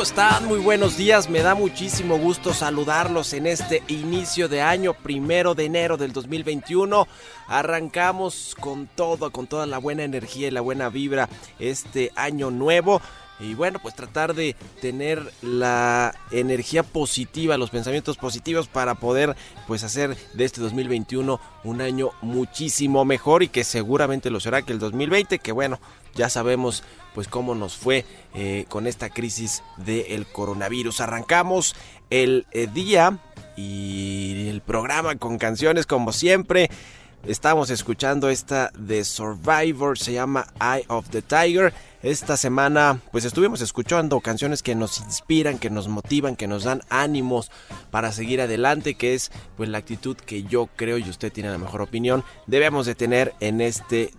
¿Cómo están? Muy buenos días. Me da muchísimo gusto saludarlos en este inicio de año, primero de enero del 2021. Arrancamos con todo, con toda la buena energía y la buena vibra este año nuevo. Y bueno, pues tratar de tener la energía positiva, los pensamientos positivos para poder pues hacer de este 2021 un año muchísimo mejor y que seguramente lo será que el 2020, que bueno, ya sabemos pues cómo nos fue eh, con esta crisis del coronavirus. Arrancamos el eh, día y el programa con canciones como siempre. Estamos escuchando esta de Survivor, se llama Eye of the Tiger. Esta semana pues estuvimos escuchando canciones que nos inspiran, que nos motivan, que nos dan ánimos para seguir adelante, que es pues la actitud que yo creo y usted tiene la mejor opinión debemos de tener en este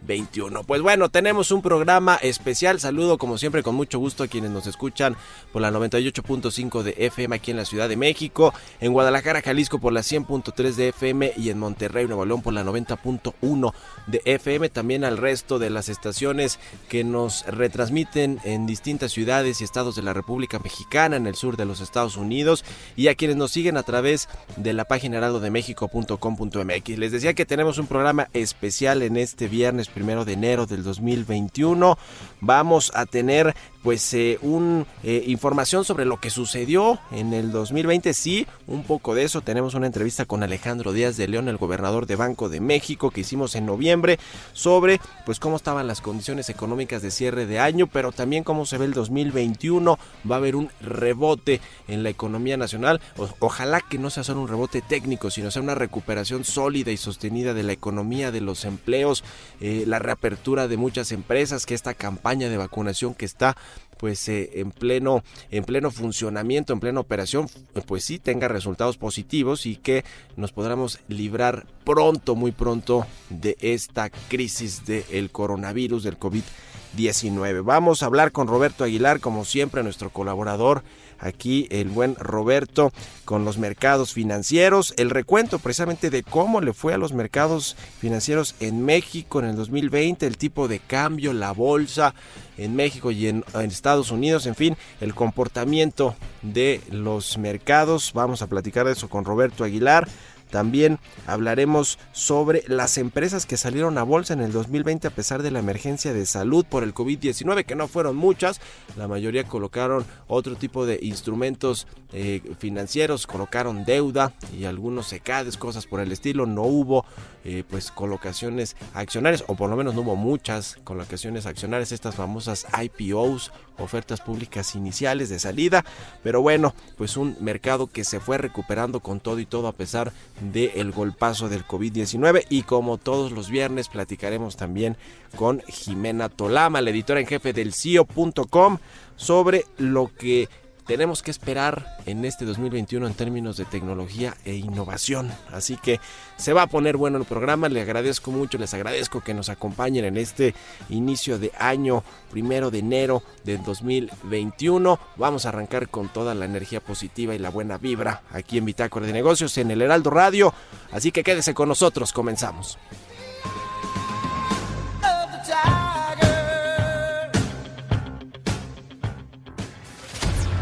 2021. Pues bueno, tenemos un programa especial. Saludo como siempre con mucho gusto a quienes nos escuchan por la 98.5 de FM aquí en la Ciudad de México, en Guadalajara, Jalisco por la 100.3 de FM y en Monterrey, Nuevo León por la 90.1 de FM. También al resto de las estaciones que nos retransmiten en distintas ciudades y estados de la República Mexicana, en el sur de los Estados Unidos y a quienes nos siguen a través de la página heraldodemexico.com.mx. Les decía que tenemos un programa especial en este viernes primero de enero del 2021. Vamos a tener pues eh, un eh, información sobre lo que sucedió en el 2020 sí un poco de eso. Tenemos una entrevista con Alejandro Díaz de León el gobernador de Banco de México que hicimos en noviembre sobre pues cómo estaban las condiciones económicas de cierre de año pero también cómo se ve el 2021 va a haber un rebote en la economía nacional. Ojalá que no sea solo un rebote técnico sino sea una recuperación sólida y sostenida de la economía de los empleos eh, la reapertura de muchas empresas que esta campaña de vacunación que está pues eh, en pleno en pleno funcionamiento, en plena operación, pues sí tenga resultados positivos y que nos podamos librar pronto, muy pronto de esta crisis del coronavirus del COVID-19. Vamos a hablar con Roberto Aguilar, como siempre, nuestro colaborador aquí el buen Roberto con los mercados financieros, el recuento precisamente de cómo le fue a los mercados financieros en México en el 2020, el tipo de cambio, la bolsa en México y en, Estados Unidos, en fin, el comportamiento de los mercados. Vamos a platicar de eso con Roberto Aguilar. También hablaremos sobre las empresas que salieron a bolsa en el 2020 a pesar de la emergencia de salud por el COVID-19, que no fueron muchas. La mayoría colocaron otro tipo de instrumentos eh, financieros, colocaron deuda y algunos secades, cosas por el estilo. No hubo eh, pues colocaciones accionarias, o por lo menos no hubo muchas colocaciones accionarias, estas famosas IPOs, ofertas públicas iniciales de salida. Pero bueno, pues un mercado que se fue recuperando con todo y todo a pesar del golpazo del COVID-19 y como todos los viernes platicaremos también con Jimena Tolama, la editora en jefe del CIO.com sobre lo que tenemos que esperar en este 2021 en términos de tecnología e innovación. Así que se va a poner bueno el programa. Le agradezco mucho, les agradezco que nos acompañen en este inicio de año primero de enero del 2021. Vamos a arrancar con toda la energía positiva y la buena vibra aquí en Bitácora de Negocios en el Heraldo Radio. Así que quédese con nosotros, comenzamos.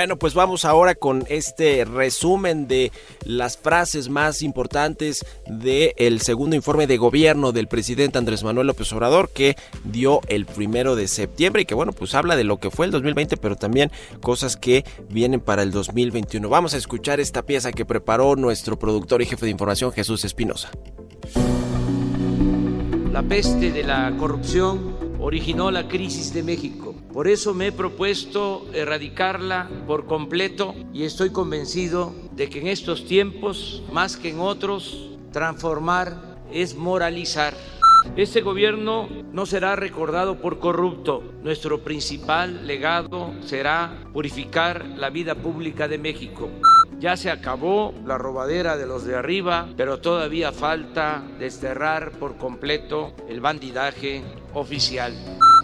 Bueno, pues vamos ahora con este resumen de las frases más importantes del segundo informe de gobierno del presidente Andrés Manuel López Obrador que dio el primero de septiembre y que bueno, pues habla de lo que fue el 2020, pero también cosas que vienen para el 2021. Vamos a escuchar esta pieza que preparó nuestro productor y jefe de información Jesús Espinosa. La peste de la corrupción originó la crisis de México. Por eso me he propuesto erradicarla por completo y estoy convencido de que en estos tiempos, más que en otros, transformar es moralizar. Este gobierno no será recordado por corrupto. Nuestro principal legado será purificar la vida pública de México. Ya se acabó la robadera de los de arriba, pero todavía falta desterrar por completo el bandidaje oficial.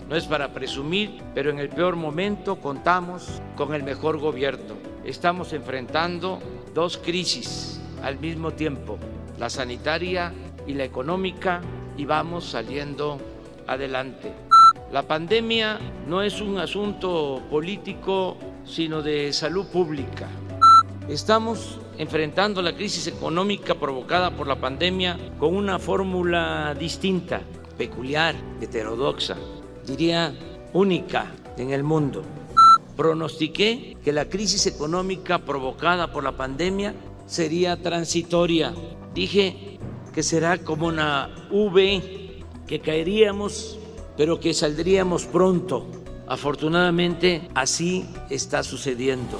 No es para presumir, pero en el peor momento contamos con el mejor gobierno. Estamos enfrentando dos crisis al mismo tiempo, la sanitaria y la económica, y vamos saliendo adelante. La pandemia no es un asunto político, sino de salud pública. Estamos enfrentando la crisis económica provocada por la pandemia con una fórmula distinta, peculiar, heterodoxa, diría única en el mundo. Pronostiqué que la crisis económica provocada por la pandemia sería transitoria. Dije que será como una V, que caeríamos, pero que saldríamos pronto. Afortunadamente, así está sucediendo.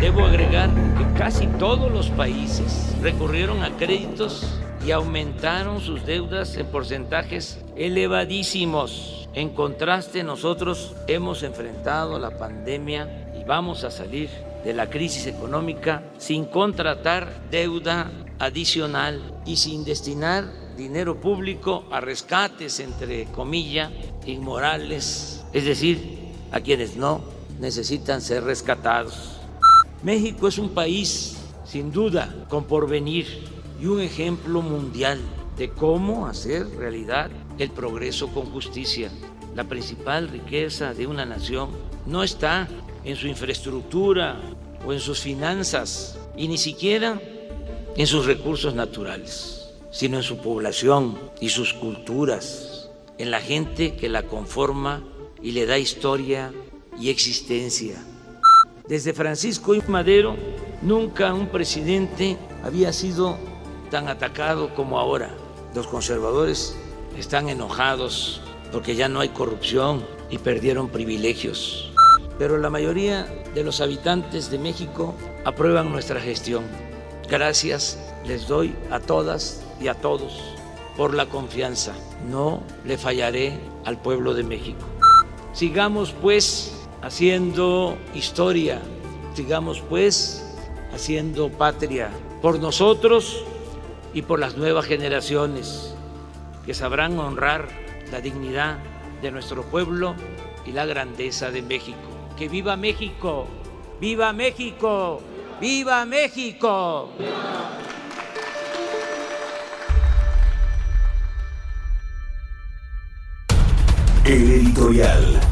Debo agregar que casi todos los países recurrieron a créditos y aumentaron sus deudas en porcentajes elevadísimos. En contraste, nosotros hemos enfrentado la pandemia y vamos a salir de la crisis económica sin contratar deuda adicional y sin destinar dinero público a rescates, entre comillas, inmorales, es decir, a quienes no necesitan ser rescatados. México es un país, sin duda, con porvenir y un ejemplo mundial de cómo hacer realidad el progreso con justicia. La principal riqueza de una nación no está en su infraestructura o en sus finanzas y ni siquiera en sus recursos naturales, sino en su población y sus culturas, en la gente que la conforma y le da historia y existencia. Desde Francisco y Madero, nunca un presidente había sido tan atacado como ahora. Los conservadores están enojados porque ya no hay corrupción y perdieron privilegios. Pero la mayoría de los habitantes de México aprueban nuestra gestión. Gracias les doy a todas y a todos por la confianza. No le fallaré al pueblo de México. Sigamos pues haciendo historia, sigamos pues haciendo patria por nosotros y por las nuevas generaciones que sabrán honrar la dignidad de nuestro pueblo y la grandeza de México. Que viva México, viva México, viva México. El editorial.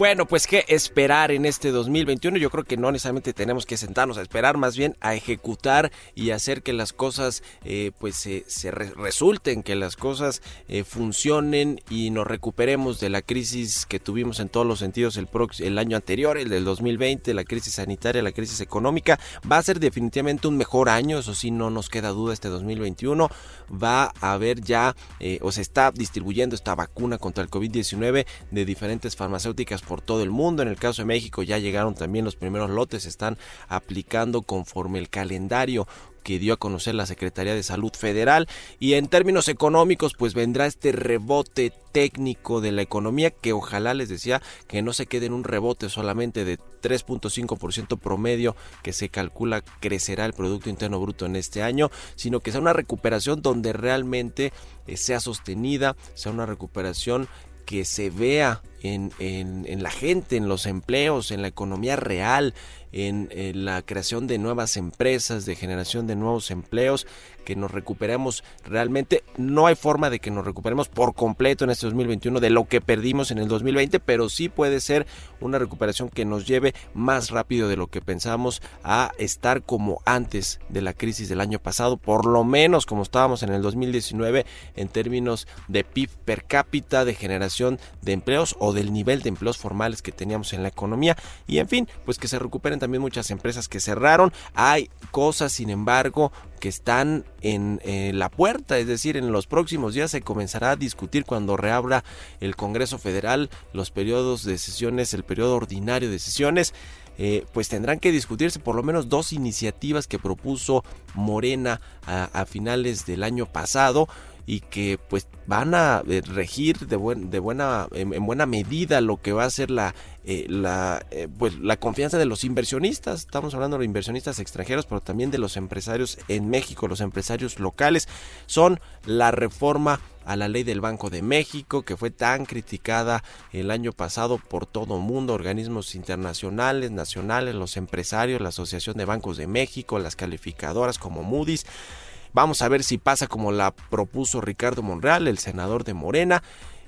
Bueno, pues qué esperar en este 2021. Yo creo que no necesariamente tenemos que sentarnos a esperar, más bien a ejecutar y hacer que las cosas eh, pues se, se re- resulten, que las cosas eh, funcionen y nos recuperemos de la crisis que tuvimos en todos los sentidos el, el año anterior, el del 2020, la crisis sanitaria, la crisis económica. Va a ser definitivamente un mejor año, eso sí, no nos queda duda este 2021. Va a haber ya eh, o se está distribuyendo esta vacuna contra el COVID-19 de diferentes farmacéuticas por todo el mundo. En el caso de México ya llegaron también los primeros lotes, están aplicando conforme el calendario que dio a conocer la Secretaría de Salud Federal y en términos económicos pues vendrá este rebote técnico de la economía que ojalá les decía que no se quede en un rebote solamente de 3.5% promedio que se calcula crecerá el Producto Interno Bruto en este año, sino que sea una recuperación donde realmente eh, sea sostenida, sea una recuperación que se vea en, en, en la gente, en los empleos, en la economía real, en, en, la creación de nuevas empresas, de generación de nuevos empleos, que nos recuperemos realmente. No hay forma de que nos recuperemos por completo en este 2021 de lo que perdimos en el 2020, pero sí puede ser una recuperación que nos lleve más rápido de lo que pensamos a estar como antes de la crisis del año pasado, por lo menos como estábamos en el 2019 en términos de PIB per cápita, de generación de empleos o del nivel de empleos formales que teníamos en la economía y en fin, pues que se recuperen también muchas empresas que cerraron. Hay cosas, sin embargo, que están en eh, la puerta, es decir, en los próximos días se comenzará a discutir cuando reabra el Congreso Federal los periodos de sesiones, el periodo ordinario de sesiones. Eh, pues tendrán que discutirse por lo menos dos iniciativas que propuso Morena a, a finales del año pasado y que pues van a eh, regir de, buen, de buena en, en, buena medida lo que va a ser la eh, la eh, pues la confianza de los inversionistas estamos hablando de inversionistas extranjeros pero también de los empresarios en México los empresarios locales son la reforma a la ley del Banco de México, que fue tan criticada el año pasado por todo el mundo, organismos internacionales, nacionales, los empresarios, la Asociación de Bancos de México, las calificadoras como Moody's. Vamos a ver si pasa como la propuso Ricardo Monreal, el senador de Morena.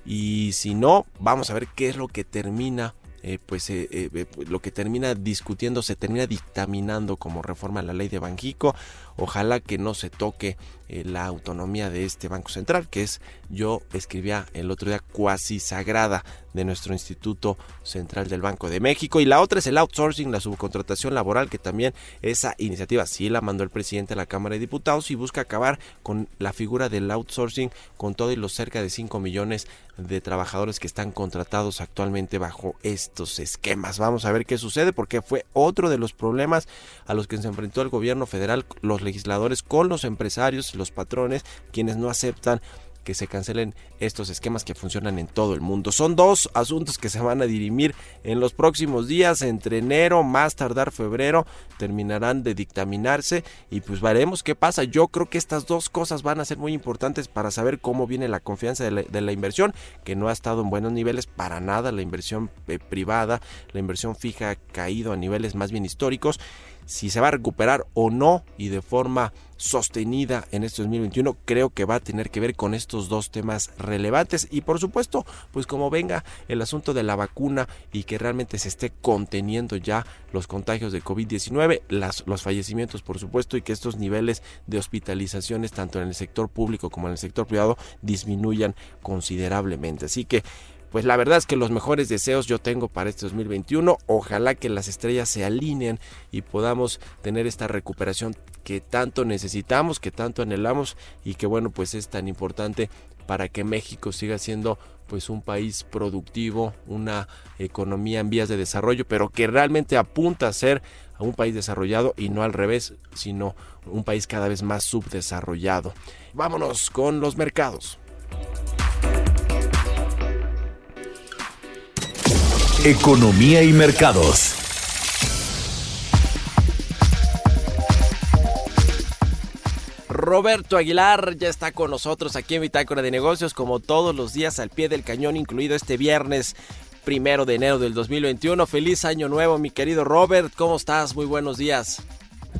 Y si no, vamos a ver qué es lo que termina eh, pues eh, eh, lo que termina discutiendo se termina dictaminando como reforma a la ley de Banjico. Ojalá que no se toque eh, la autonomía de este Banco Central, que es, yo escribía el otro día, cuasi sagrada de nuestro Instituto Central del Banco de México. Y la otra es el outsourcing, la subcontratación laboral, que también esa iniciativa sí la mandó el presidente a la Cámara de Diputados y busca acabar con la figura del outsourcing, con todo y los cerca de 5 millones de trabajadores que están contratados actualmente bajo estos esquemas. Vamos a ver qué sucede porque fue otro de los problemas a los que se enfrentó el gobierno federal, los legisladores con los empresarios, los patrones, quienes no aceptan que se cancelen estos esquemas que funcionan en todo el mundo. Son dos asuntos que se van a dirimir en los próximos días, entre enero, más tardar febrero, terminarán de dictaminarse y pues veremos qué pasa. Yo creo que estas dos cosas van a ser muy importantes para saber cómo viene la confianza de la, inversión, que no ha estado en buenos niveles para nada, la inversión eh, privada, la inversión fija ha caído a niveles más bien históricos si se va a recuperar o no y de forma sostenida en este 2021 creo que va a tener que ver con estos dos temas relevantes. Y por supuesto pues como venga el asunto de la vacuna y que realmente se esté conteniendo ya los contagios de COVID-19 los fallecimientos por supuesto y que estos niveles de hospitalizaciones tanto en el sector público como en el sector privado disminuyan considerablemente. Así que pues la verdad es que los mejores deseos yo tengo para este 2021. Ojalá que las estrellas se alineen y podamos tener esta recuperación que tanto necesitamos, que tanto anhelamos y que bueno, pues es tan importante para que México siga siendo pues un país productivo, una economía en vías de desarrollo, pero que realmente apunta a ser un país desarrollado y no al revés, sino un país cada vez más subdesarrollado. Vámonos con los mercados. Economía y mercados. Roberto Aguilar ya está con nosotros aquí en Bitácora de Negocios, como todos los días al pie del cañón, incluido este viernes primero de enero del 2021. Feliz año nuevo, mi querido Robert. ¿Cómo estás? Muy buenos días.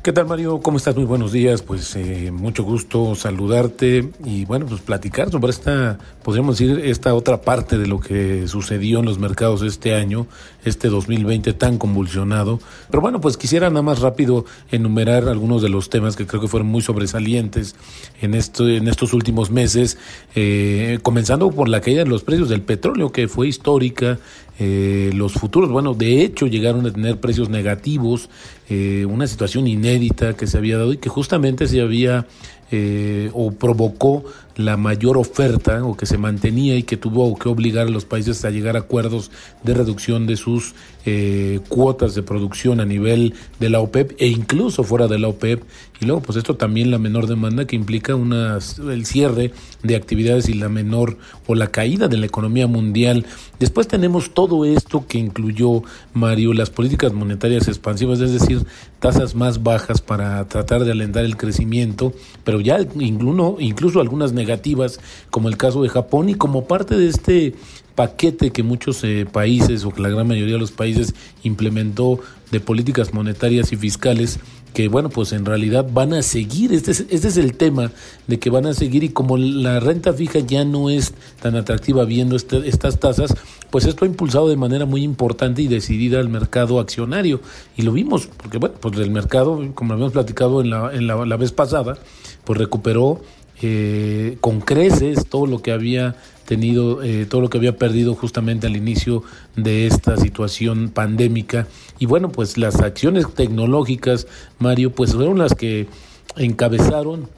¿Qué tal Mario? ¿Cómo estás? Muy buenos días. Pues eh, mucho gusto saludarte y bueno, pues platicar sobre esta, podríamos decir, esta otra parte de lo que sucedió en los mercados este año, este 2020 tan convulsionado. Pero bueno, pues quisiera nada más rápido enumerar algunos de los temas que creo que fueron muy sobresalientes en, esto, en estos últimos meses, eh, comenzando por la caída de los precios del petróleo, que fue histórica, eh, los futuros, bueno, de hecho llegaron a tener precios negativos, eh, una situación inédita que se había dado y que justamente se había eh, o provocó la mayor oferta o que se mantenía y que tuvo que obligar a los países a llegar a acuerdos de reducción de sus eh, cuotas de producción a nivel de la OPEP e incluso fuera de la OPEP y luego pues esto también la menor demanda que implica una, el cierre de actividades y la menor o la caída de la economía mundial. Después tenemos todo esto que incluyó Mario las políticas monetarias expansivas, es decir, tasas más bajas para tratar de alentar el crecimiento, pero ya incluso, incluso algunas negativas, como el caso de Japón, y como parte de este paquete que muchos eh, países o que la gran mayoría de los países implementó de políticas monetarias y fiscales que bueno, pues en realidad van a seguir, este es, este es el tema de que van a seguir y como la renta fija ya no es tan atractiva viendo este, estas tasas, pues esto ha impulsado de manera muy importante y decidida al mercado accionario. Y lo vimos, porque bueno, pues el mercado, como habíamos platicado en la, en la, la vez pasada, pues recuperó eh, con creces todo lo que había tenido, eh, todo lo que había perdido justamente al inicio de esta situación pandémica. Y bueno, pues las acciones tecnológicas, Mario, pues fueron las que encabezaron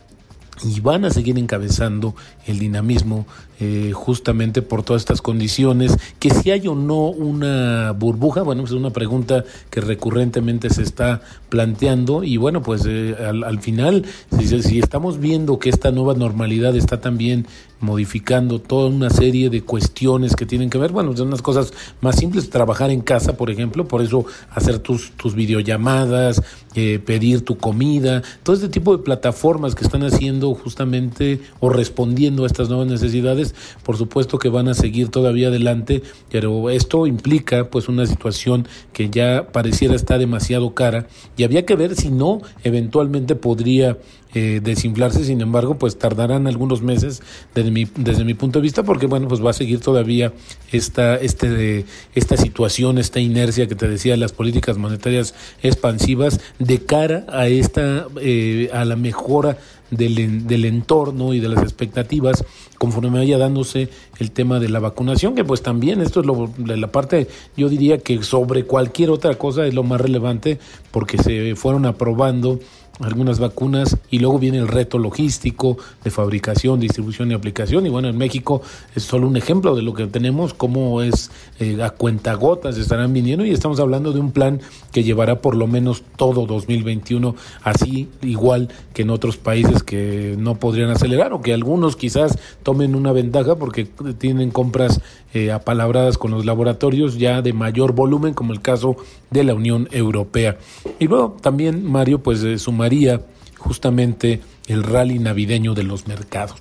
y van a seguir encabezando el dinamismo eh, justamente por todas estas condiciones. Que si hay o no una burbuja, bueno, pues es una pregunta que recurrentemente se está planteando y bueno, pues eh, al, al, final, si, si, estamos viendo que esta nueva normalidad está también modificando toda una serie de cuestiones que tienen que ver, bueno, son unas cosas más simples, trabajar en casa, por ejemplo, por eso hacer tus, tus videollamadas, eh, pedir tu comida, todo este tipo de plataformas que están haciendo justamente o respondiendo a estas nuevas necesidades, por supuesto que van a seguir todavía adelante, pero esto implica pues una situación que ya pareciera estar demasiado cara y había que ver si no eventualmente podría eh, desinflarse, sin embargo, pues tardarán algunos meses desde mi, desde mi punto de vista, porque bueno, pues va a seguir todavía esta, este, esta situación, esta inercia que te decía, las políticas monetarias expansivas de cara a esta, eh, a la mejora del, del, entorno y de las expectativas conforme vaya dándose el tema de la vacunación, que pues también esto es lo, la parte, yo diría que sobre cualquier otra cosa es lo más relevante porque se fueron aprobando algunas vacunas y luego viene el reto logístico de fabricación, distribución y aplicación. Y bueno, en México es solo un ejemplo de lo que tenemos, cómo es eh, a cuentagotas estarán viniendo. Y estamos hablando de un plan que llevará por lo menos todo 2021 así igual que en otros países que no podrían acelerar o que algunos quizás tomen una ventaja porque tienen compras eh, apalabradas con los laboratorios ya de mayor volumen como el caso de la Unión Europea. Y luego también Mario pues eh, sumaría justamente el rally navideño de los mercados.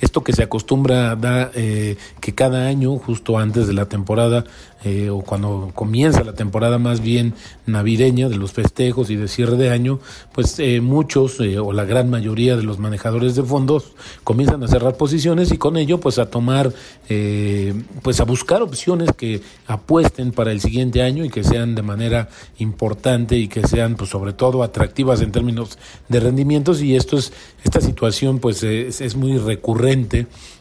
Esto que se acostumbra da eh, que cada año, justo antes de la temporada, eh, o cuando comienza la temporada más bien navideña de los festejos y de cierre de año, pues eh, muchos eh, o la gran mayoría de los manejadores de fondos comienzan a cerrar posiciones y con ello pues a tomar, pues a buscar opciones que apuesten para el siguiente año y que sean de manera importante y que sean pues sobre todo atractivas en términos de rendimientos. Y esto es, esta situación pues es, es muy recurrente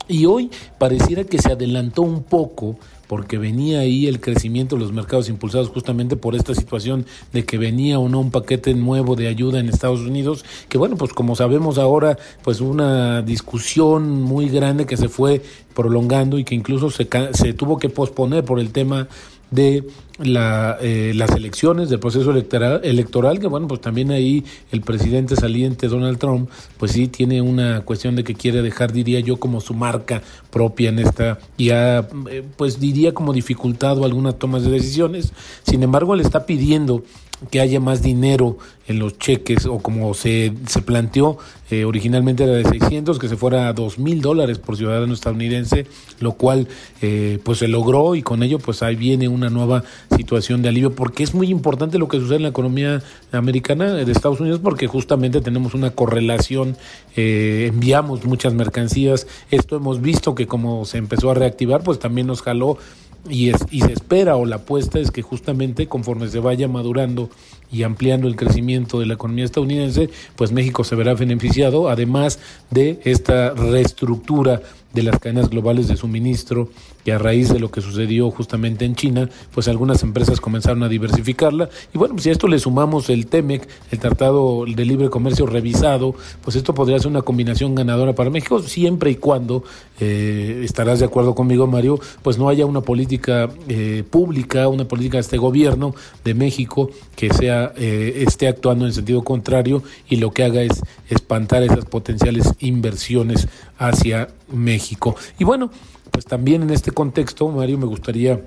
y hoy pareciera que se adelantó un poco porque venía ahí el crecimiento de los mercados impulsados justamente por esta situación de que venía o no un paquete nuevo de ayuda en Estados Unidos, que bueno, pues como sabemos ahora, pues una discusión muy grande que se fue prolongando y que incluso se, se tuvo que posponer por el tema de la, eh, las elecciones, del proceso electoral, electoral, que bueno, pues también ahí el presidente saliente Donald Trump, pues sí tiene una cuestión de que quiere dejar, diría yo, como su marca propia en esta, y ha, eh, pues diría como dificultado algunas tomas de decisiones. Sin embargo, le está pidiendo que haya más dinero en los cheques o como se, se planteó eh, originalmente era de 600 que se fuera a 2 mil dólares por ciudadano estadounidense lo cual eh, pues se logró y con ello pues ahí viene una nueva situación de alivio porque es muy importante lo que sucede en la economía americana de Estados Unidos porque justamente tenemos una correlación eh, enviamos muchas mercancías. Esto hemos visto que como se empezó a reactivar pues también nos jaló y, es, y se espera o la apuesta es que justamente conforme se vaya madurando y ampliando el crecimiento de la economía estadounidense, pues México se verá beneficiado, además de esta reestructura de las cadenas globales de suministro, que a raíz de lo que sucedió justamente en China, pues algunas empresas comenzaron a diversificarla. Y bueno, si a esto le sumamos el TEMEC, el Tratado de Libre Comercio revisado, pues esto podría ser una combinación ganadora para México, siempre y cuando, eh, estarás de acuerdo conmigo, Mario, pues no haya una política eh, pública, una política de este gobierno de México que sea eh, esté actuando en sentido contrario y lo que haga es espantar esas potenciales inversiones hacia México. Y bueno, pues también en este contexto, Mario, me gustaría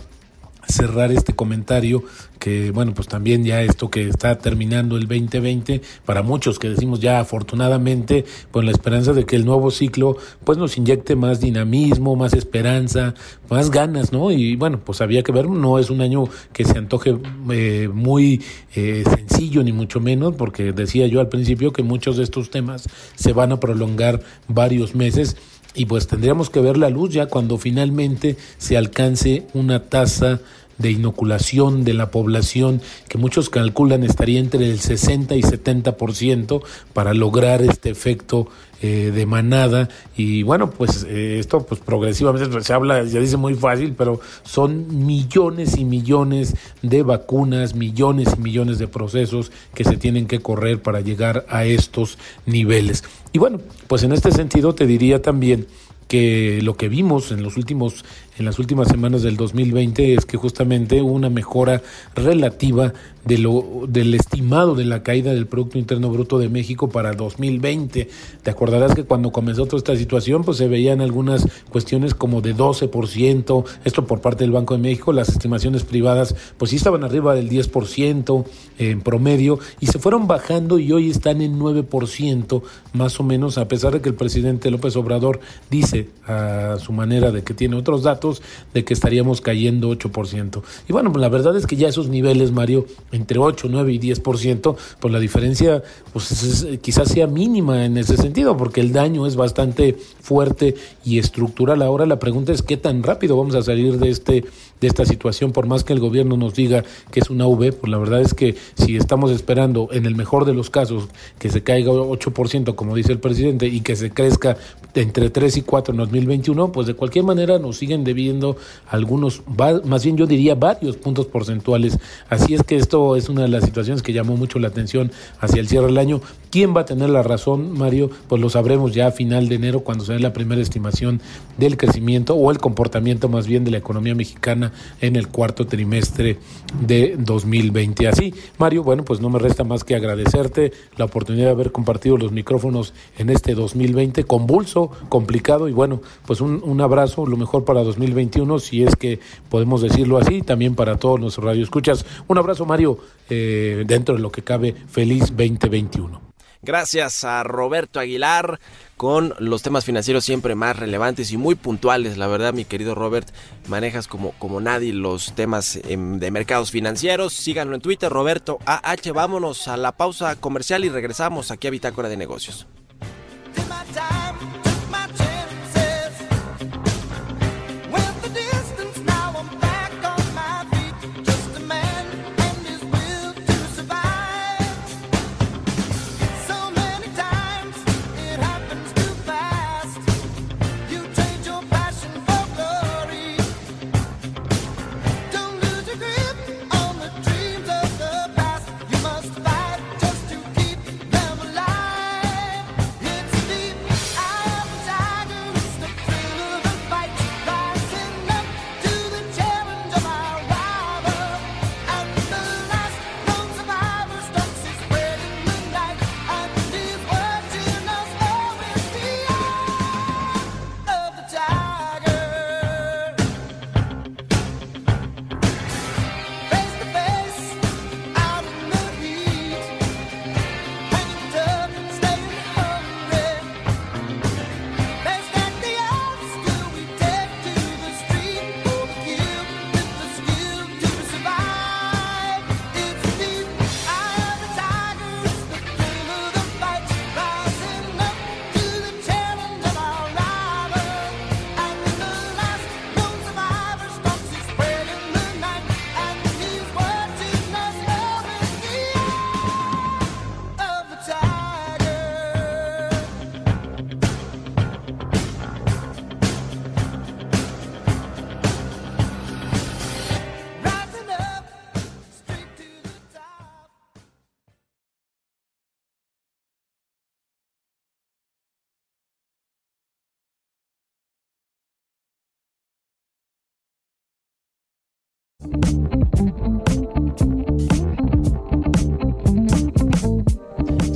cerrar este comentario que bueno pues también ya esto que está terminando el 2020 para muchos que decimos ya afortunadamente con la esperanza de que el nuevo ciclo pues nos inyecte más dinamismo más esperanza más ganas no y bueno pues había que ver no es un año que se antoje eh, muy eh, sencillo ni mucho menos porque decía yo al principio que muchos de estos temas se van a prolongar varios meses y pues tendríamos que ver la luz ya cuando finalmente se alcance una tasa de inoculación de la población que muchos calculan estaría entre el 60 y 70% para lograr este efecto eh, de manada. Y bueno pues eh, esto pues progresivamente se habla ya dice muy fácil pero son millones y millones de vacunas millones y millones de procesos que se tienen que correr para llegar a estos niveles. Y bueno pues en este sentido te diría también que lo que vimos en los últimos en las últimas semanas del 2020 es que justamente hubo una mejora relativa de lo del estimado de la caída del producto interno bruto de México para 2020. Te acordarás que cuando comenzó toda esta situación pues se veían algunas cuestiones como de 12%, esto por parte del Banco de México, las estimaciones privadas pues sí estaban arriba del 10% en promedio y se fueron bajando y hoy están en 9% más o menos a pesar de que el presidente López Obrador dice a su manera de que tiene otros datos de que estaríamos cayendo 8%. Y bueno, pues la verdad es que ya esos niveles, Mario, entre 8, 9 y 10%, pues la diferencia pues es, quizás sea mínima en ese sentido, porque el daño es bastante fuerte y estructural. Ahora la pregunta es qué tan rápido vamos a salir de este de esta situación, por más que el gobierno nos diga que es una V, pues la verdad es que si estamos esperando, en el mejor de los casos, que se caiga 8%, como dice el presidente, y que se crezca entre 3 y 4 en 2021, pues de cualquier manera nos siguen debiendo algunos, más bien yo diría varios puntos porcentuales. Así es que esto es una de las situaciones que llamó mucho la atención hacia el cierre del año. ¿Quién va a tener la razón, Mario? Pues lo sabremos ya a final de enero, cuando se dé la primera estimación del crecimiento o el comportamiento más bien de la economía mexicana en el cuarto trimestre de 2020. Así, Mario, bueno, pues no me resta más que agradecerte la oportunidad de haber compartido los micrófonos en este 2020 convulso, complicado y bueno, pues un, abrazo, lo mejor para 2021, si es que podemos decirlo así, también para todos nuestros radioescuchas. Un abrazo, Mario, eh, dentro de lo que cabe, feliz 2021. Gracias a Roberto Aguilar con los temas financieros siempre más relevantes y muy puntuales. La verdad, mi querido Robert, manejas como, como nadie los temas em, de mercados financieros. Síganlo en Twitter, Roberto AH. Vámonos a la pausa comercial y regresamos aquí a Bitácora de Negocios.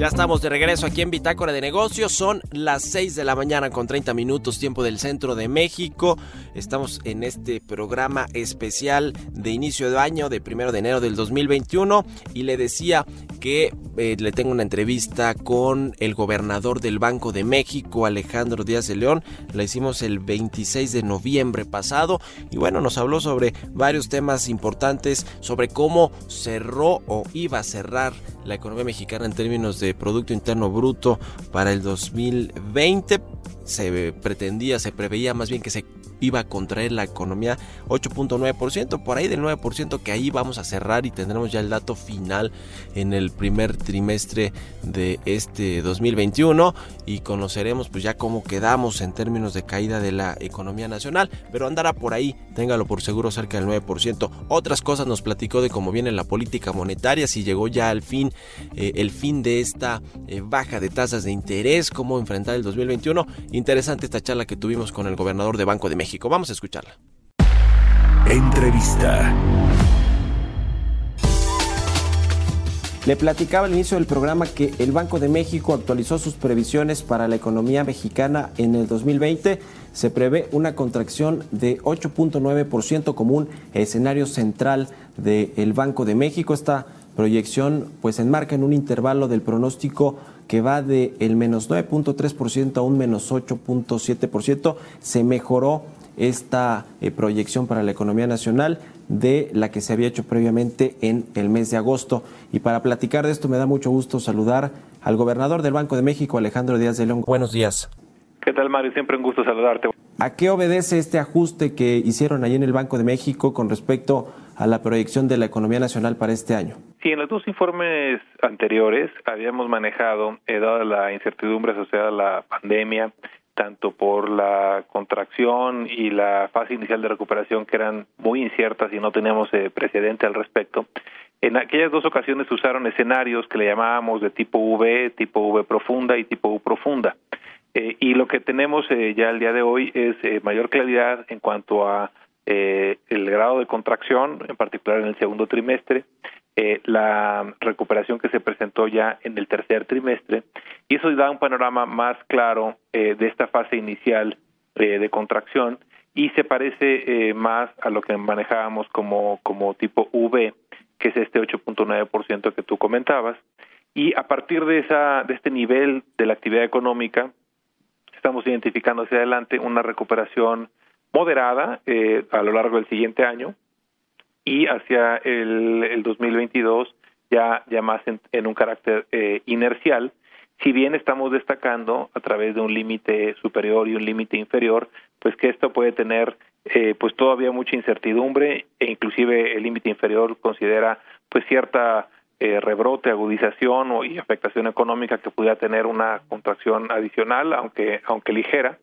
Ya estamos de regreso aquí en Bitácora de Negocios. Son las 6 de la mañana con 30 minutos tiempo del centro de México. Estamos en este programa especial de inicio de año de primero de enero del 2021 y le decía que eh, le tengo una entrevista con el gobernador del Banco de México, Alejandro Díaz de León. La hicimos el 26 de noviembre pasado y bueno, nos habló sobre varios temas importantes, sobre cómo cerró o iba a cerrar la economía mexicana en términos de Producto Interno Bruto para el 2020. Se pretendía, se preveía más bien que se iba a contraer la economía 8.9%, por ahí del 9% que ahí vamos a cerrar y tendremos ya el dato final en el primer trimestre de este 2021 y conoceremos pues ya cómo quedamos en términos de caída de la economía nacional, pero andará por ahí, téngalo por seguro cerca del 9%. Otras cosas nos platicó de cómo viene la política monetaria, si llegó ya al fin eh, el fin de esta eh, baja de tasas de interés, cómo enfrentar el 2021. Interesante esta charla que tuvimos con el gobernador de Banco de México. Vamos a escucharla. Entrevista. Le platicaba al inicio del programa que el Banco de México actualizó sus previsiones para la economía mexicana en el 2020. Se prevé una contracción de 8.9% como un escenario central del Banco de México. Esta proyección pues enmarca en un intervalo del pronóstico que va de el menos 9.3% a un menos 8.7%. Se mejoró esta eh, proyección para la economía nacional de la que se había hecho previamente en el mes de agosto. Y para platicar de esto me da mucho gusto saludar al gobernador del Banco de México, Alejandro Díaz de León. Buenos días. ¿Qué tal, Mario? Siempre un gusto saludarte. ¿A qué obedece este ajuste que hicieron allí en el Banco de México con respecto a la proyección de la economía nacional para este año? Sí, en los dos informes anteriores habíamos manejado, eh, dada la incertidumbre asociada a la pandemia, tanto por la contracción y la fase inicial de recuperación que eran muy inciertas y no teníamos eh, precedente al respecto. En aquellas dos ocasiones usaron escenarios que le llamábamos de tipo V, tipo V profunda y tipo U profunda. Eh, y lo que tenemos eh, ya el día de hoy es eh, mayor claridad en cuanto a eh, el grado de contracción, en particular en el segundo trimestre, eh, la recuperación que se presentó ya en el tercer trimestre, y eso da un panorama más claro eh, de esta fase inicial eh, de contracción y se parece eh, más a lo que manejábamos como, como tipo V, que es este 8.9% que tú comentabas. Y a partir de, esa, de este nivel de la actividad económica, estamos identificando hacia adelante una recuperación moderada eh, a lo largo del siguiente año y hacia el, el 2022 ya, ya más en, en un carácter eh, inercial, si bien estamos destacando a través de un límite superior y un límite inferior, pues que esto puede tener eh, pues todavía mucha incertidumbre e inclusive el límite inferior considera pues cierta eh, rebrote, agudización o, y afectación económica que pudiera tener una contracción adicional, aunque aunque ligera,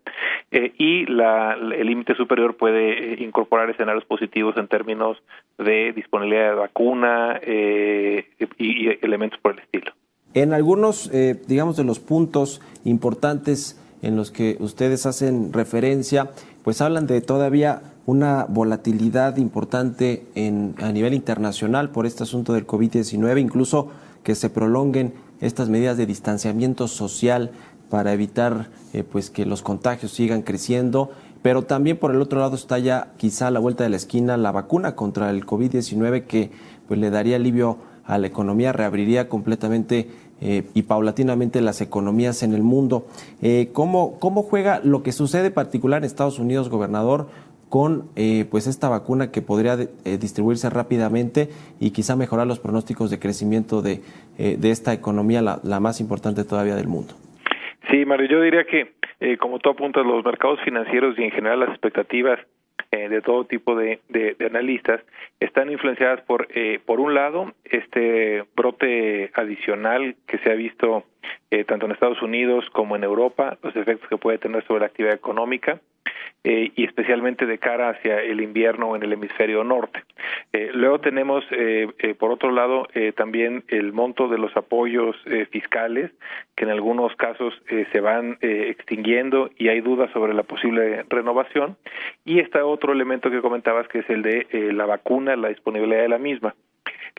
eh, y la, el límite superior puede eh, incorporar escenarios positivos en términos de disponibilidad de vacuna y, elementos por el estilo. En algunos, digamos, de los puntos importantes en los que ustedes hacen referencia, pues hablan de todavía una volatilidad importante en, a nivel internacional por este asunto del COVID-19, incluso que se prolonguen estas medidas de distanciamiento social para evitar eh, pues que los contagios sigan creciendo, pero también por el otro lado está ya quizá a la vuelta de la esquina la vacuna contra el COVID-19 que pues le daría alivio a la economía, reabriría completamente eh, y paulatinamente las economías en el mundo. Eh, ¿cómo, ¿Cómo juega lo que sucede particular en Estados Unidos, gobernador, con eh, pues esta vacuna que podría eh, distribuirse rápidamente y quizá mejorar los pronósticos de crecimiento de, eh, de esta economía, la, la, más importante todavía del mundo? Sí, Mario, yo diría que, como tú apuntas, los mercados financieros y en general las expectativas eh, de todo tipo de, de, de, analistas están influenciadas por, eh, por un lado, este brote adicional que se ha visto eh, tanto en Estados Unidos como en Europa, los efectos que puede tener sobre la actividad económica. Eh, y especialmente de cara hacia el invierno en el hemisferio norte. Eh, luego tenemos, eh, eh por otro lado, eh, también el monto de los apoyos fiscales, que en algunos casos se van extinguiendo y hay dudas sobre la posible renovación. Y está otro elemento que comentabas, que es el de la vacuna, la disponibilidad de la misma.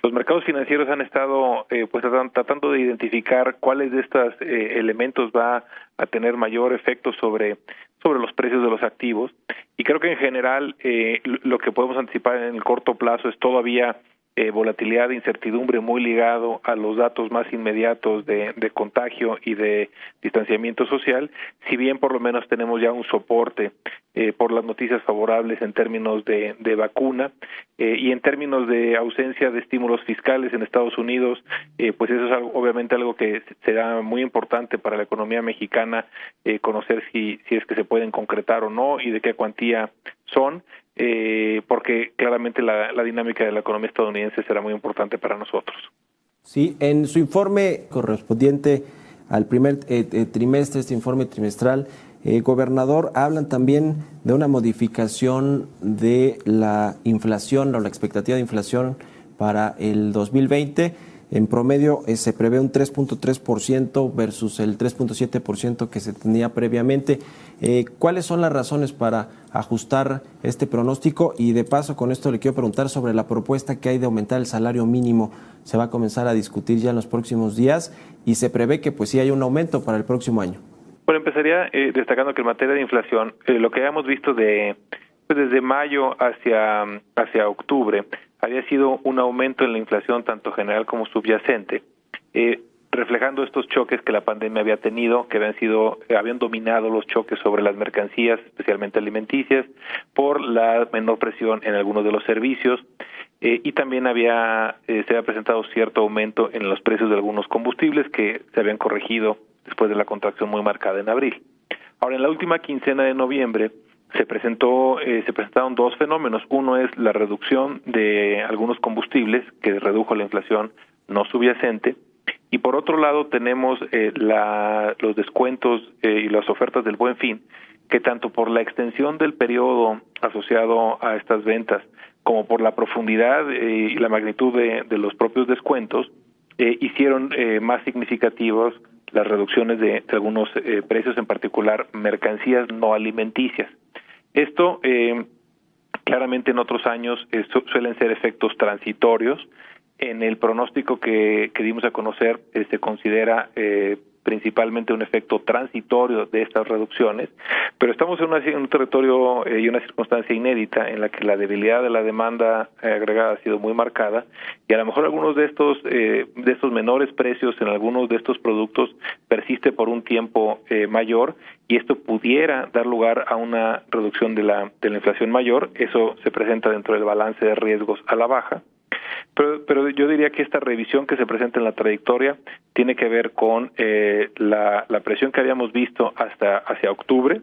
Los mercados financieros han estado eh, pues tratan- tratando de identificar cuáles de estos eh, elementos va a tener mayor efecto sobre sobre los precios de los activos. Y creo que en general eh, lo que podemos anticipar en el corto plazo es todavía eh, volatilidad e incertidumbre muy ligado a los datos más inmediatos de, de contagio y de distanciamiento social, si bien por lo menos tenemos ya un soporte eh, por las noticias favorables en términos de, vacuna eh, y en términos de ausencia de estímulos fiscales en Estados Unidos, eh, pues eso es algo, obviamente algo que será muy importante para la economía mexicana conocer si, si es que se pueden concretar o no y de qué cuantía son eh, porque claramente la, dinámica de la economía estadounidense será muy importante para nosotros. Sí, en su informe correspondiente al primer eh, eh, trimestre, este informe trimestral, eh, gobernador, hablan también de una modificación de la inflación o la expectativa de inflación para el 2020. En promedio eh, se prevé un 3.3% versus el 3.7% que se tenía previamente. ¿Cuáles son las razones para ajustar este pronóstico? Y de paso, con esto le quiero preguntar sobre la propuesta que hay de aumentar el salario mínimo. Se va a comenzar a discutir ya en los próximos días y se prevé que pues sí hay un aumento para el próximo año. Bueno, empezaría eh, destacando que en materia de inflación, eh, lo que habíamos visto de pues, desde mayo hacia, hacia octubre había sido un aumento en la inflación tanto general como subyacente, eh, reflejando estos choques que la pandemia había tenido, que habían sido, eh, habían dominado los choques sobre las mercancías, especialmente alimenticias, por la menor presión en algunos de los servicios, eh, y también había eh, se había presentado cierto aumento en los precios de algunos combustibles que se habían corregido después de la contracción muy marcada en abril. Ahora, en la última quincena de noviembre se presentó eh, se presentaron dos fenómenos. Uno es la reducción de algunos combustibles que redujo la inflación no subyacente y por otro lado tenemos eh, la, los descuentos eh, y las ofertas del Buen Fin que tanto por la extensión del periodo asociado a estas ventas como por la profundidad eh, y la magnitud de, los propios descuentos eh, hicieron más significativos las reducciones de, de algunos precios, en particular mercancías no alimenticias. Esto claramente en otros años su- suelen ser efectos transitorios. En el pronóstico que, dimos a conocer eh, se considera eh, principalmente un efecto transitorio de estas reducciones, pero estamos en, una- un territorio eh, y una circunstancia inédita en la que la debilidad de la demanda eh, agregada ha sido muy marcada y a lo mejor algunos de estos eh, de estos menores precios en algunos de estos productos persiste por un tiempo eh, mayor y esto pudiera dar lugar a una reducción de la de la inflación mayor, eso se presenta dentro del balance de riesgos a la baja. Pero, pero yo diría que esta revisión que se presenta en la trayectoria tiene que ver con eh, la, la presión que habíamos visto hasta hacia octubre.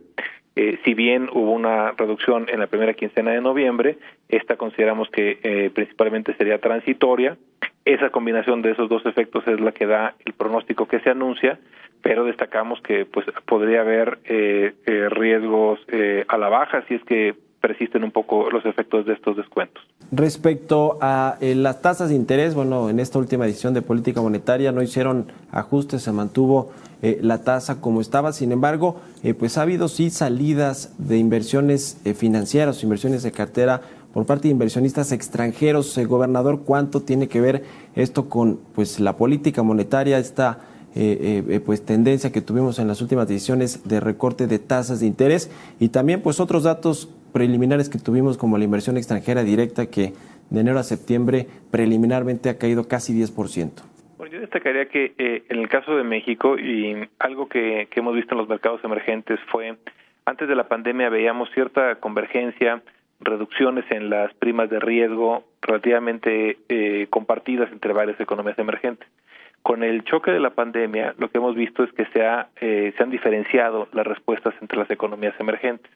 Eh, si bien hubo una reducción en la primera quincena de noviembre, esta consideramos que eh, principalmente sería transitoria. Esa combinación de esos dos efectos es la que da el pronóstico que se anuncia, pero destacamos que pues podría haber eh, eh, riesgos eh, a la baja si es que persisten un poco los efectos de estos descuentos. Respecto a eh, las tasas de interés, bueno, en esta última edición de política monetaria no hicieron ajustes, se mantuvo eh, la tasa como estaba. Sin embargo, eh, pues ha habido sí salidas de inversiones financieras, inversiones de cartera por parte de inversionistas extranjeros. Gobernador, ¿cuánto tiene que ver esto con pues la política monetaria, esta pues tendencia que tuvimos en las últimas decisiones de recorte de tasas de interés y también pues otros datos preliminares que tuvimos como la inversión extranjera directa que de enero a septiembre preliminarmente ha caído casi 10%. Bueno, yo destacaría que eh, en el caso de México y algo que, que hemos visto en los mercados emergentes fue antes de la pandemia veíamos cierta convergencia, reducciones en las primas de riesgo relativamente eh, compartidas entre varias economías emergentes. Con el choque de la pandemia, lo que hemos visto es que se, ha, eh, se han diferenciado las respuestas entre las economías emergentes.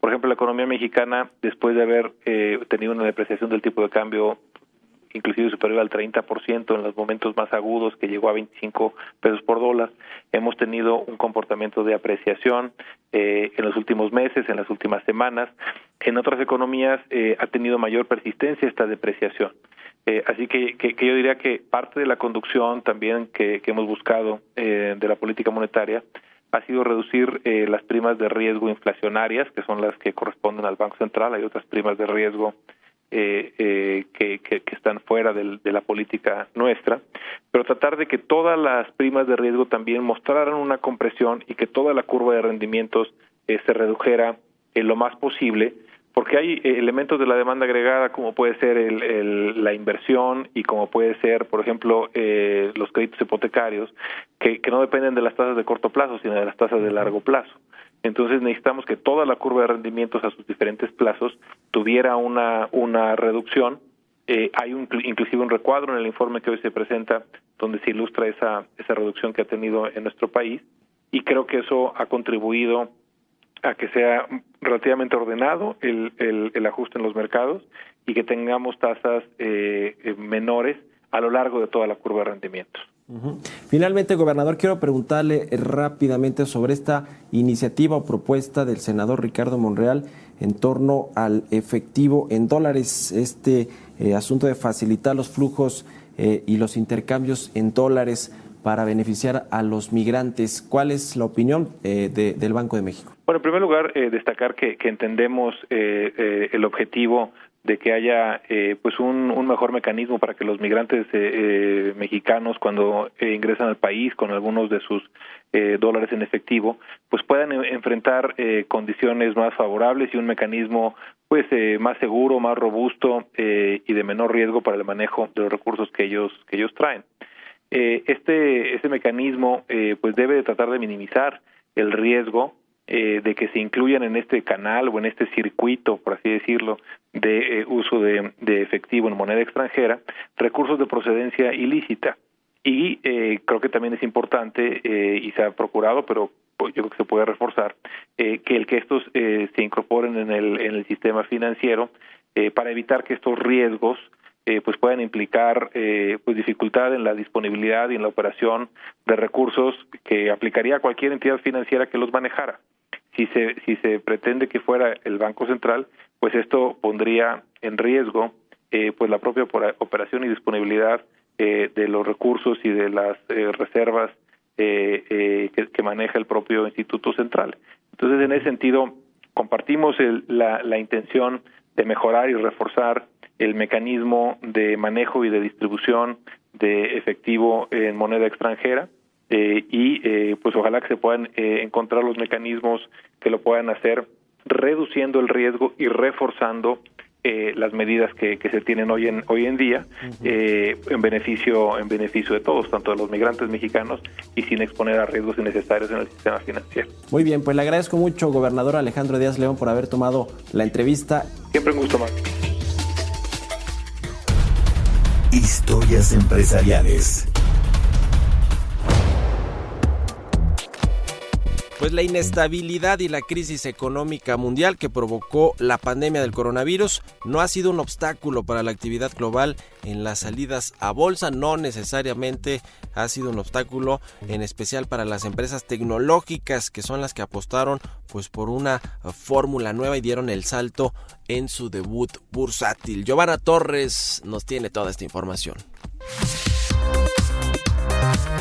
Por ejemplo, la economía mexicana, después de haber eh, tenido una depreciación del tipo de cambio inclusive superior al 30% en los momentos más agudos que llegó a 25 pesos por dólar. Hemos tenido un comportamiento de apreciación eh, en los últimos meses, en las últimas semanas. En otras economías eh, ha tenido mayor persistencia esta depreciación. Eh, así que, que, que, yo diría que parte de la conducción también que, que hemos buscado eh, de la política monetaria ha sido reducir eh, las primas de riesgo inflacionarias, que son las que corresponden al Banco Central. Hay otras primas de riesgo eh, eh, que, están fuera de la política nuestra, pero tratar de que todas las primas de riesgo también mostraran una compresión y que toda la curva de rendimientos eh, se redujera en lo más posible, porque hay eh, elementos de la demanda agregada como puede ser el, la inversión y como puede ser, por ejemplo, eh, los créditos hipotecarios, que, que no dependen de las tasas de corto plazo, sino de las tasas de largo plazo. Entonces necesitamos que toda la curva de rendimientos a sus diferentes plazos tuviera una, una reducción. Eh, hay un, inclusive un recuadro en el informe que hoy se presenta donde se ilustra esa, esa reducción que ha tenido en nuestro país y creo que eso ha contribuido a que sea relativamente ordenado el, el, el ajuste en los mercados y que tengamos tasas eh, menores a lo largo de toda la curva de rendimientos. Finalmente, gobernador, quiero preguntarle rápidamente sobre esta iniciativa o propuesta del senador Ricardo Monreal en torno al efectivo en dólares, este eh, asunto de facilitar los flujos eh, y los intercambios en dólares para beneficiar a los migrantes. ¿Cuál es la opinión eh, de, del Banco de México? Bueno, en primer lugar, eh, destacar que, que entendemos eh, eh, el objetivo de que haya eh, pues un, un, mejor mecanismo para que los migrantes eh, mexicanos cuando ingresan al país con algunos de sus dólares en efectivo pues puedan enfrentar condiciones más favorables y un mecanismo pues más seguro más robusto y de menor riesgo para el manejo de los recursos que ellos que ellos traen este este mecanismo pues debe de tratar de minimizar el riesgo eh, de que se incluyan en este canal o en este circuito, por así decirlo, de eh, uso de, de, efectivo en moneda extranjera, recursos de procedencia ilícita. Y eh, creo que también es importante, y se ha procurado, pero yo creo que se puede reforzar, que el que estos se incorporen en el, en el sistema financiero para evitar que estos riesgos eh, pues puedan implicar eh, pues dificultad en la disponibilidad y en la operación de recursos que aplicaría cualquier entidad financiera que los manejara. Si se si se pretende que fuera el Banco Central, pues esto pondría en riesgo eh, pues la propia operación y disponibilidad eh, de los recursos y de las eh, reservas eh, eh, que, que, maneja el propio Instituto Central. Entonces, en ese sentido, compartimos el, la, la intención de mejorar y reforzar el mecanismo de manejo y de distribución de efectivo en moneda extranjera eh, y eh, pues ojalá que se puedan eh, encontrar los mecanismos que lo puedan hacer reduciendo el riesgo y reforzando eh, las medidas que, que, se tienen hoy en hoy en día eh, en beneficio en beneficio de todos tanto de los migrantes mexicanos y sin exponer a riesgos innecesarios en el sistema financiero. Muy bien pues le agradezco mucho gobernador Alejandro Díaz León por haber tomado la entrevista. Siempre un gusto más Historias empresariales. Pues la inestabilidad y la crisis económica mundial que provocó la pandemia del coronavirus no ha sido un obstáculo para la actividad global en las salidas a bolsa, no necesariamente ha sido un obstáculo en especial para las empresas tecnológicas que son las que apostaron pues por una fórmula nueva y dieron el salto en su debut bursátil. Giovanna Torres nos tiene toda esta información.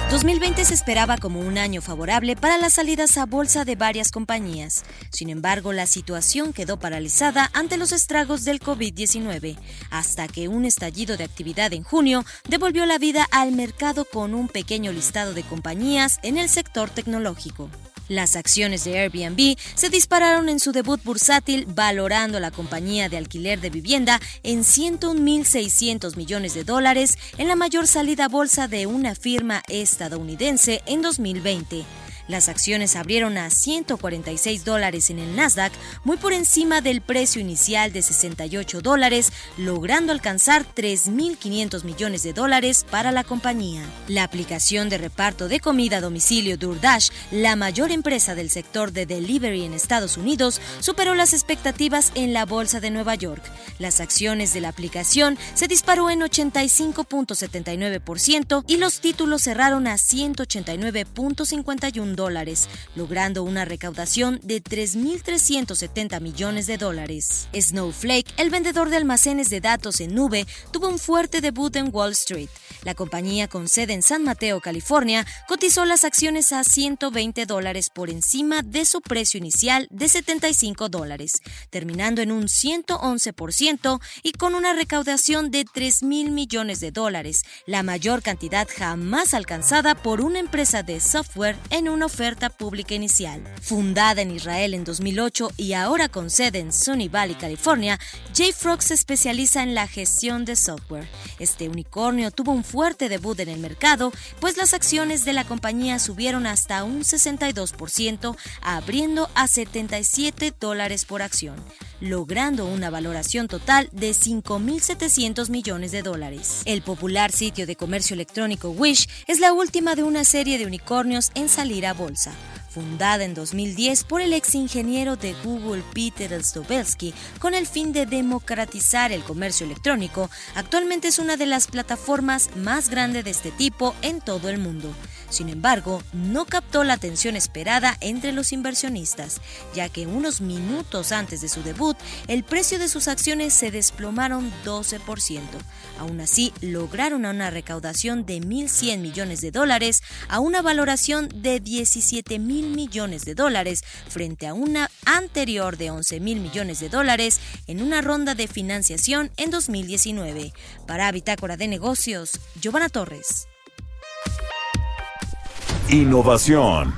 2020 se esperaba como un año favorable para las salidas a bolsa de varias compañías. Sin embargo, la situación quedó paralizada ante los estragos del COVID-19, hasta que un estallido de actividad en junio devolvió la vida al mercado con un pequeño listado de compañías en el sector tecnológico. Las acciones de Airbnb se dispararon en su debut bursátil valorando la compañía de alquiler de vivienda en 101.600 millones de dólares en la mayor salida a bolsa de una firma estadounidense en 2020. Las acciones abrieron a 146 dólares en el Nasdaq, muy por encima del precio inicial de 68 dólares, logrando alcanzar 3.500 millones de dólares para la compañía. La aplicación de reparto de comida a domicilio DoorDash, la mayor empresa del sector de delivery en Estados Unidos, superó las expectativas en la bolsa de Nueva York. Las acciones de la aplicación se disparó en 85.79% y los títulos cerraron a 189.51 logrando una recaudación de 3.370 millones de dólares. Snowflake, el vendedor de almacenes de datos en nube, tuvo un fuerte debut en Wall Street. La compañía con sede en San Mateo, California, cotizó las acciones a 120 dólares por encima de su precio inicial de 75 dólares, terminando en un 111% y con una recaudación de 3 mil millones de dólares, la mayor cantidad jamás alcanzada por una empresa de software en una oferta pública inicial. Fundada en Israel en 2008 y ahora con sede en Sunny Valley, California, JFrog se especializa en la gestión de software. Este unicornio tuvo un fuerte debut en el mercado, pues las acciones de la compañía subieron hasta un 62%, abriendo a 77 dólares por acción, logrando una valoración total de 5.700 millones de dólares. El popular sitio de comercio electrónico Wish es la última de una serie de unicornios en salir a bolsa. Fundada en 2010 por el ex ingeniero de Google Peter Stobelsky con el fin de democratizar el comercio electrónico, actualmente es una de las plataformas más grandes de este tipo en todo el mundo. Sin embargo, no captó la atención esperada entre los inversionistas, ya que unos minutos antes de su debut, el precio de sus acciones se desplomaron 12%. Aún así, lograron una recaudación de 1.100 millones de dólares a una valoración de 17 mil millones de dólares frente a una anterior de 11 mil millones de dólares en una ronda de financiación en 2019. Para Bitácora de Negocios, Giovanna Torres. Innovación.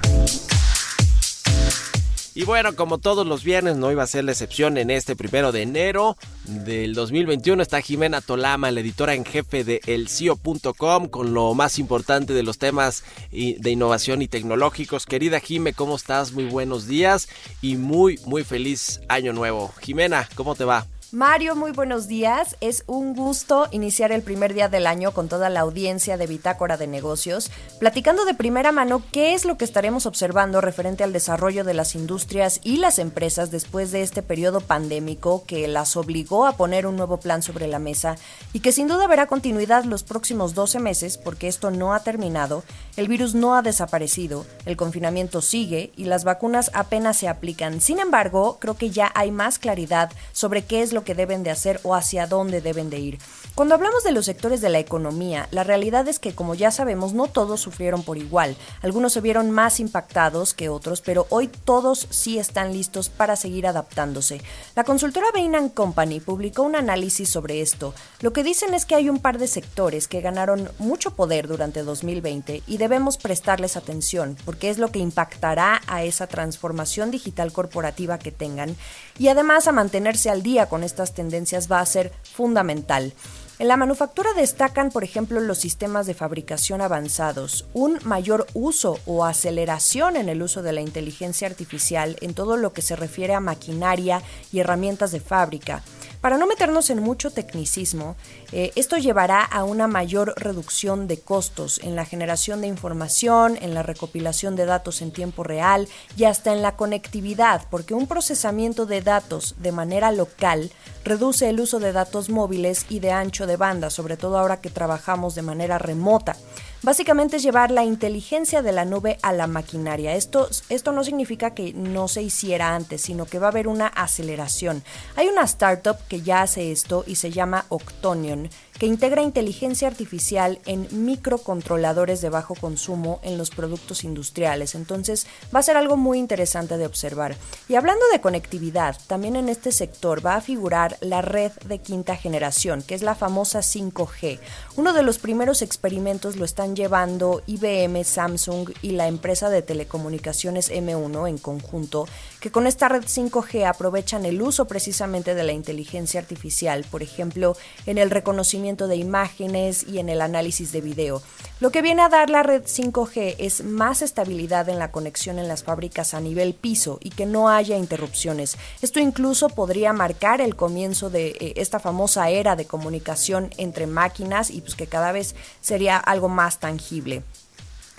Y bueno, como todos los viernes, no iba a ser la excepción en este primero de enero del 2021. Está Jimena Tolama, la editora en jefe de elcio.com, con lo más importante de los temas de innovación y tecnológicos. Querida Jime, ¿cómo estás? Muy buenos días y muy, muy feliz año nuevo. Jimena, ¿cómo te va? Mario, muy buenos días. Es un gusto iniciar el primer día del año con toda la audiencia de Bitácora de Negocios, platicando de primera mano qué es lo que estaremos observando referente al desarrollo de las industrias y las empresas después de este periodo pandémico que las obligó a poner un nuevo plan sobre la mesa y que sin duda verá continuidad los próximos 12 meses porque esto no ha terminado, el virus no ha desaparecido, el confinamiento sigue y las vacunas apenas se aplican. Sin embargo, creo que ya hay más claridad sobre qué es lo que deben de hacer o hacia dónde deben de ir. Cuando hablamos de los sectores de la economía, la realidad es que, como ya sabemos, no todos sufrieron por igual. Algunos se vieron más impactados que otros, pero hoy todos sí están listos para seguir adaptándose. La consultora Bain Company publicó un análisis sobre esto. Lo que dicen es que hay un par de sectores que ganaron mucho poder durante 2020 y debemos prestarles atención, porque es lo que impactará a esa transformación digital corporativa que tengan y además a mantenerse al día con estas tendencias va a ser fundamental. En la manufactura destacan, por ejemplo, los sistemas de fabricación avanzados, un mayor uso o aceleración en el uso de la inteligencia artificial en todo lo que se refiere a maquinaria y herramientas de fábrica. Para no meternos en mucho tecnicismo, eh, esto llevará a una mayor reducción de costos en la generación de información, en la recopilación de datos en tiempo real y hasta en la conectividad, porque un procesamiento de datos de manera local reduce el uso de datos móviles y de ancho de banda, sobre todo ahora que trabajamos de manera remota. Básicamente es llevar la inteligencia de la nube a la maquinaria. Esto, esto no significa que no se hiciera antes, sino que va a haber una aceleración. Hay una startup que ya hace esto y se llama Octonion, que integra inteligencia artificial en microcontroladores de bajo consumo en los productos industriales. Entonces va a ser algo muy interesante de observar. Y hablando de conectividad, también en este sector va a figurar la red de quinta generación, que es la famosa 5G. Uno de los primeros experimentos lo están llevando IBM, Samsung y la empresa de telecomunicaciones M1 en conjunto, que con esta red 5G aprovechan el uso precisamente de la inteligencia artificial, por ejemplo, en el reconocimiento de imágenes y en el análisis de video. Lo que viene a dar la red 5G es más estabilidad en la conexión en las fábricas a nivel piso y que no haya interrupciones. Esto incluso podría marcar el comienzo de eh, esta famosa era de comunicación entre máquinas y pues que cada vez sería algo más tangible.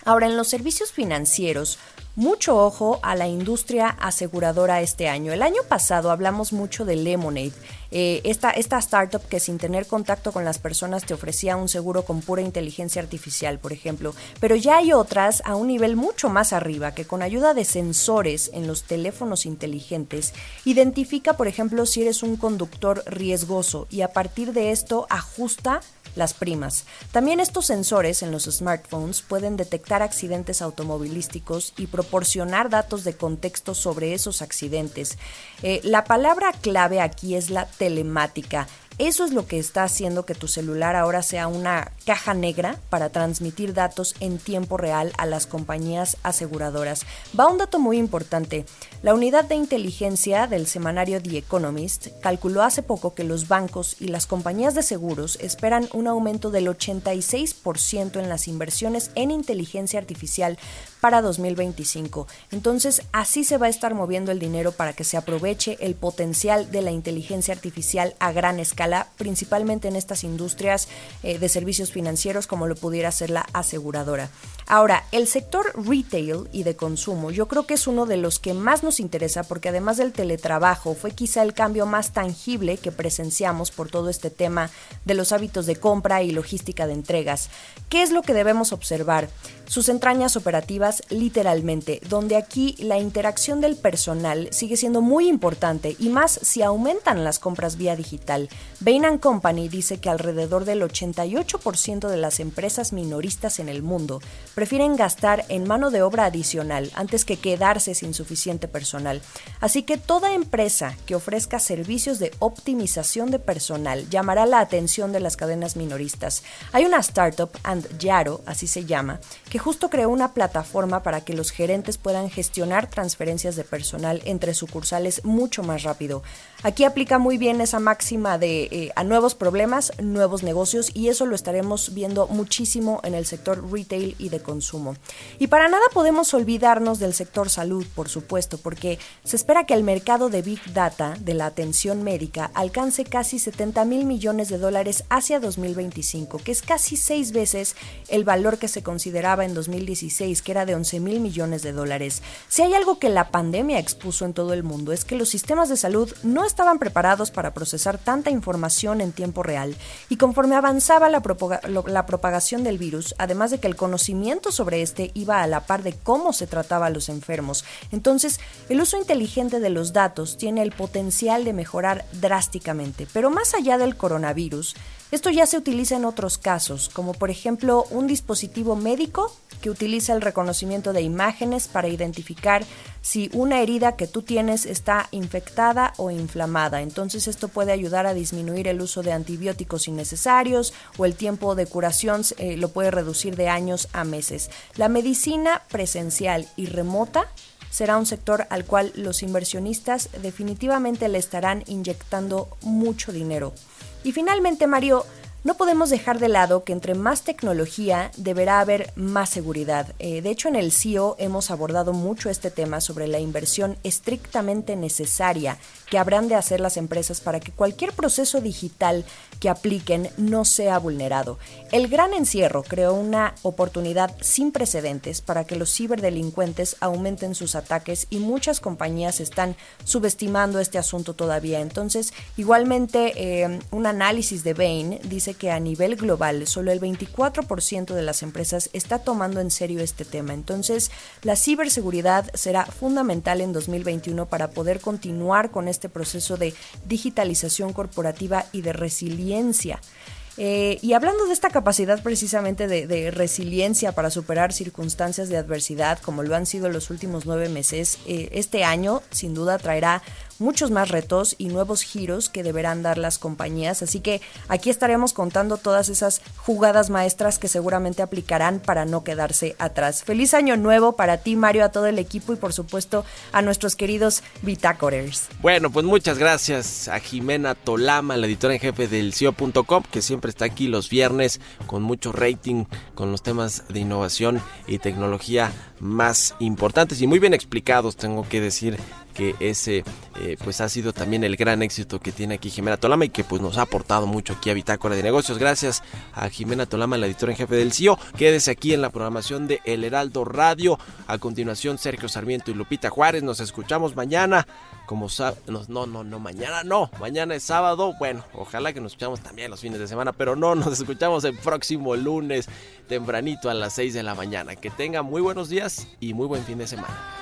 Ahora, en los servicios financieros, mucho ojo a la industria aseguradora este año. El año pasado hablamos mucho de Lemonade Eh, esta, esta startup que sin tener contacto con las personas te ofrecía un seguro con pura inteligencia artificial, por ejemplo. Pero ya hay otras a un nivel mucho más arriba que con ayuda de sensores en los teléfonos inteligentes identifica, por ejemplo, si eres un conductor riesgoso y a partir de esto ajusta las primas. También estos sensores en los smartphones pueden detectar accidentes automovilísticos y proporcionar datos de contexto sobre esos accidentes. Eh, la palabra clave aquí es la telemática. Eso es lo que está haciendo que tu celular ahora sea una caja negra para transmitir datos en tiempo real a las compañías aseguradoras. Va un dato muy importante. La unidad de inteligencia del semanario The Economist calculó hace poco que los bancos y las compañías de seguros esperan un aumento del 86% en las inversiones en inteligencia artificial para 2025. Entonces, así se va a estar moviendo el dinero para que se aproveche el potencial de la inteligencia artificial a gran escala, principalmente en estas industrias eh, de servicios financieros como lo pudiera ser la aseguradora. Ahora, el sector retail y de consumo yo creo que es uno de los que más nos interesa porque además del teletrabajo fue quizá el cambio más tangible que presenciamos por todo este tema de los hábitos de compra y logística de entregas. ¿Qué es lo que debemos observar? Sus entrañas operativas literalmente, donde aquí la interacción del personal sigue siendo muy importante y más si aumentan las compras vía digital. Bain Company dice que alrededor del 88% de las empresas minoristas en el mundo prefieren gastar en mano de obra adicional antes que quedarse sin suficiente personal. Así que toda empresa que ofrezca servicios de optimización de personal llamará la atención de las cadenas minoristas. Hay una startup, And Yaro, así se llama, que justo creó una plataforma para que los gerentes puedan gestionar transferencias de personal entre sucursales mucho más rápido. Aquí aplica muy bien esa máxima de eh, a nuevos problemas, nuevos negocios y eso lo estaremos viendo muchísimo en el sector retail y de consumo. Y para nada podemos olvidarnos del sector salud, por supuesto, porque se espera que el mercado de Big Data de la atención médica alcance casi 70 mil millones de dólares hacia 2025, que es casi seis veces el valor que se consideraba en 2016, que era de 11 mil millones de dólares. Si hay algo que la pandemia expuso en todo el mundo es que los sistemas de salud no estaban preparados para procesar tanta información en tiempo real y conforme avanzaba la, la propagación del virus, además de que el conocimiento sobre este iba a la par de cómo se trataba a los enfermos. Entonces, el uso inteligente de los datos tiene el potencial de mejorar drásticamente. Pero más allá del coronavirus, esto ya se utiliza en otros casos, como por ejemplo un dispositivo médico que utiliza el reconocimiento de imágenes para identificar si una herida que tú tienes está infectada o inflamada. Entonces esto puede ayudar a disminuir el uso de antibióticos innecesarios o el tiempo de curación eh, lo puede reducir de años a meses. La medicina presencial y remota será un sector al cual los inversionistas definitivamente le estarán inyectando mucho dinero. Y finalmente, Mario, no podemos dejar de lado que entre más tecnología deberá haber más seguridad. Eh, de hecho, en el CIO hemos abordado mucho este tema sobre la inversión estrictamente necesaria que habrán de hacer las empresas para que cualquier proceso digital que apliquen no sea vulnerado. El gran encierro creó una oportunidad sin precedentes para que los ciberdelincuentes aumenten sus ataques y muchas compañías están subestimando este asunto todavía. Entonces, igualmente, eh, un análisis de Bain dice que a nivel global solo el 24% de las empresas está tomando en serio este tema. Entonces, la ciberseguridad será fundamental en 2021 para poder continuar con este proceso de digitalización corporativa y de resiliencia. Eh, y hablando de esta capacidad precisamente de, resiliencia para superar circunstancias de adversidad, como lo han sido los últimos nueve meses, eh, este año sin duda traerá muchos más retos y nuevos giros que deberán dar las compañías. Así que aquí estaremos contando todas esas jugadas maestras que seguramente aplicarán para no quedarse atrás. Feliz año nuevo para ti, Mario, a todo el equipo y por supuesto a nuestros queridos Bitácorers. Bueno, pues muchas gracias a Jimena Tolama, la editora en jefe del CIO.com, que siempre está aquí los viernes con mucho rating, con los temas de innovación y tecnología más importantes y muy bien explicados, tengo que decir, que ese eh, pues ha sido también el gran éxito que tiene aquí Jimena Tolama y que pues nos ha aportado mucho aquí a Bitácora de Negocios. Gracias a Jimena Tolama, la editora en jefe del CIO. Quédese aquí en la programación de El Heraldo Radio. A continuación, Sergio Sarmiento y Lupita Juárez. Nos escuchamos mañana. Como no, no, no, no, mañana no. Mañana es sábado. Bueno, ojalá que nos escuchamos también los fines de semana, pero no, nos escuchamos el próximo lunes tempranito a las 6 de la mañana. Que tenga muy buenos días y muy buen fin de semana.